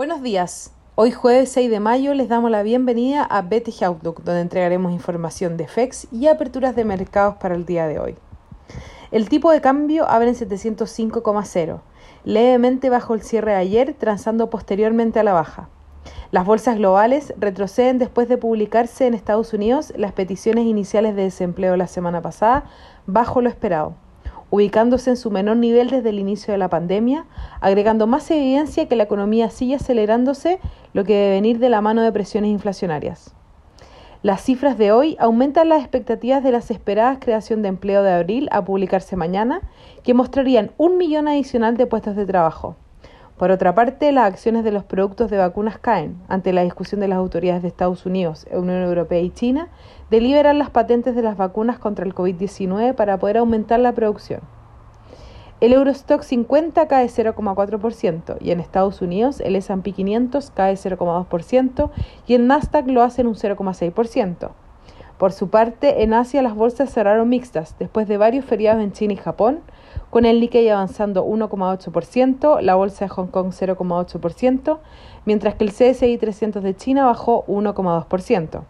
Buenos días. Hoy jueves 6 de mayo les damos la bienvenida a BTG Outlook, donde entregaremos información de FEX y aperturas de mercados para el día de hoy. El tipo de cambio abre en 705,0, levemente bajo el cierre de ayer, transando posteriormente a la baja. Las bolsas globales retroceden después de publicarse en Estados Unidos las peticiones iniciales de desempleo la semana pasada, bajo lo esperado ubicándose en su menor nivel desde el inicio de la pandemia, agregando más evidencia que la economía sigue acelerándose, lo que debe venir de la mano de presiones inflacionarias. Las cifras de hoy aumentan las expectativas de las esperadas creación de empleo de abril a publicarse mañana, que mostrarían un millón adicional de puestos de trabajo. Por otra parte, las acciones de los productos de vacunas caen ante la discusión de las autoridades de Estados Unidos, Unión Europea y China de liberar las patentes de las vacunas contra el COVID-19 para poder aumentar la producción. El Eurostock 50 cae 0,4% y en Estados Unidos el S&P 500 cae 0,2% y en Nasdaq lo hacen un 0,6%. Por su parte, en Asia las bolsas cerraron mixtas después de varios feriados en China y Japón, con el Nikkei avanzando 1,8%, la bolsa de Hong Kong 0,8%, mientras que el CSI 300 de China bajó 1,2%.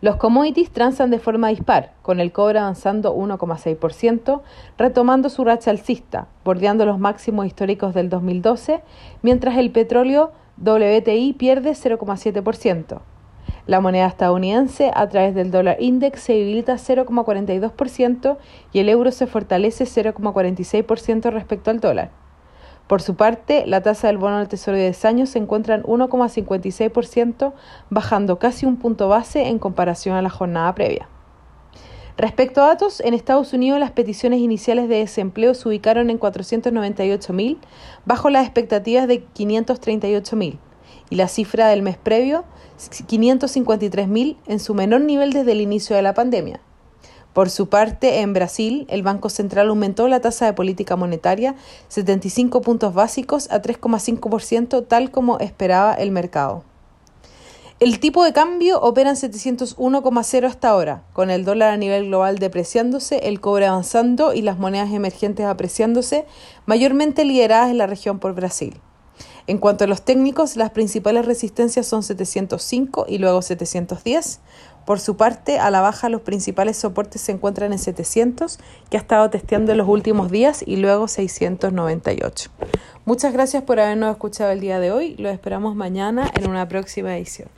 Los commodities transan de forma dispar, con el cobre avanzando 1,6%, retomando su racha alcista, bordeando los máximos históricos del 2012, mientras el petróleo WTI pierde 0,7%. La moneda estadounidense a través del dólar index se debilita 0,42% y el euro se fortalece 0,46% respecto al dólar. Por su parte, la tasa del bono del Tesoro de 10 años se encuentra en 1,56%, bajando casi un punto base en comparación a la jornada previa. Respecto a datos, en Estados Unidos las peticiones iniciales de desempleo se ubicaron en 498.000, bajo las expectativas de 538.000 y la cifra del mes previo 553.000 en su menor nivel desde el inicio de la pandemia. Por su parte, en Brasil, el Banco Central aumentó la tasa de política monetaria 75 puntos básicos a 3,5% tal como esperaba el mercado. El tipo de cambio opera en 701,0 hasta ahora, con el dólar a nivel global depreciándose, el cobre avanzando y las monedas emergentes apreciándose, mayormente lideradas en la región por Brasil. En cuanto a los técnicos, las principales resistencias son 705 y luego 710. Por su parte, a la baja los principales soportes se encuentran en 700, que ha estado testeando en los últimos días, y luego 698. Muchas gracias por habernos escuchado el día de hoy. Lo esperamos mañana en una próxima edición.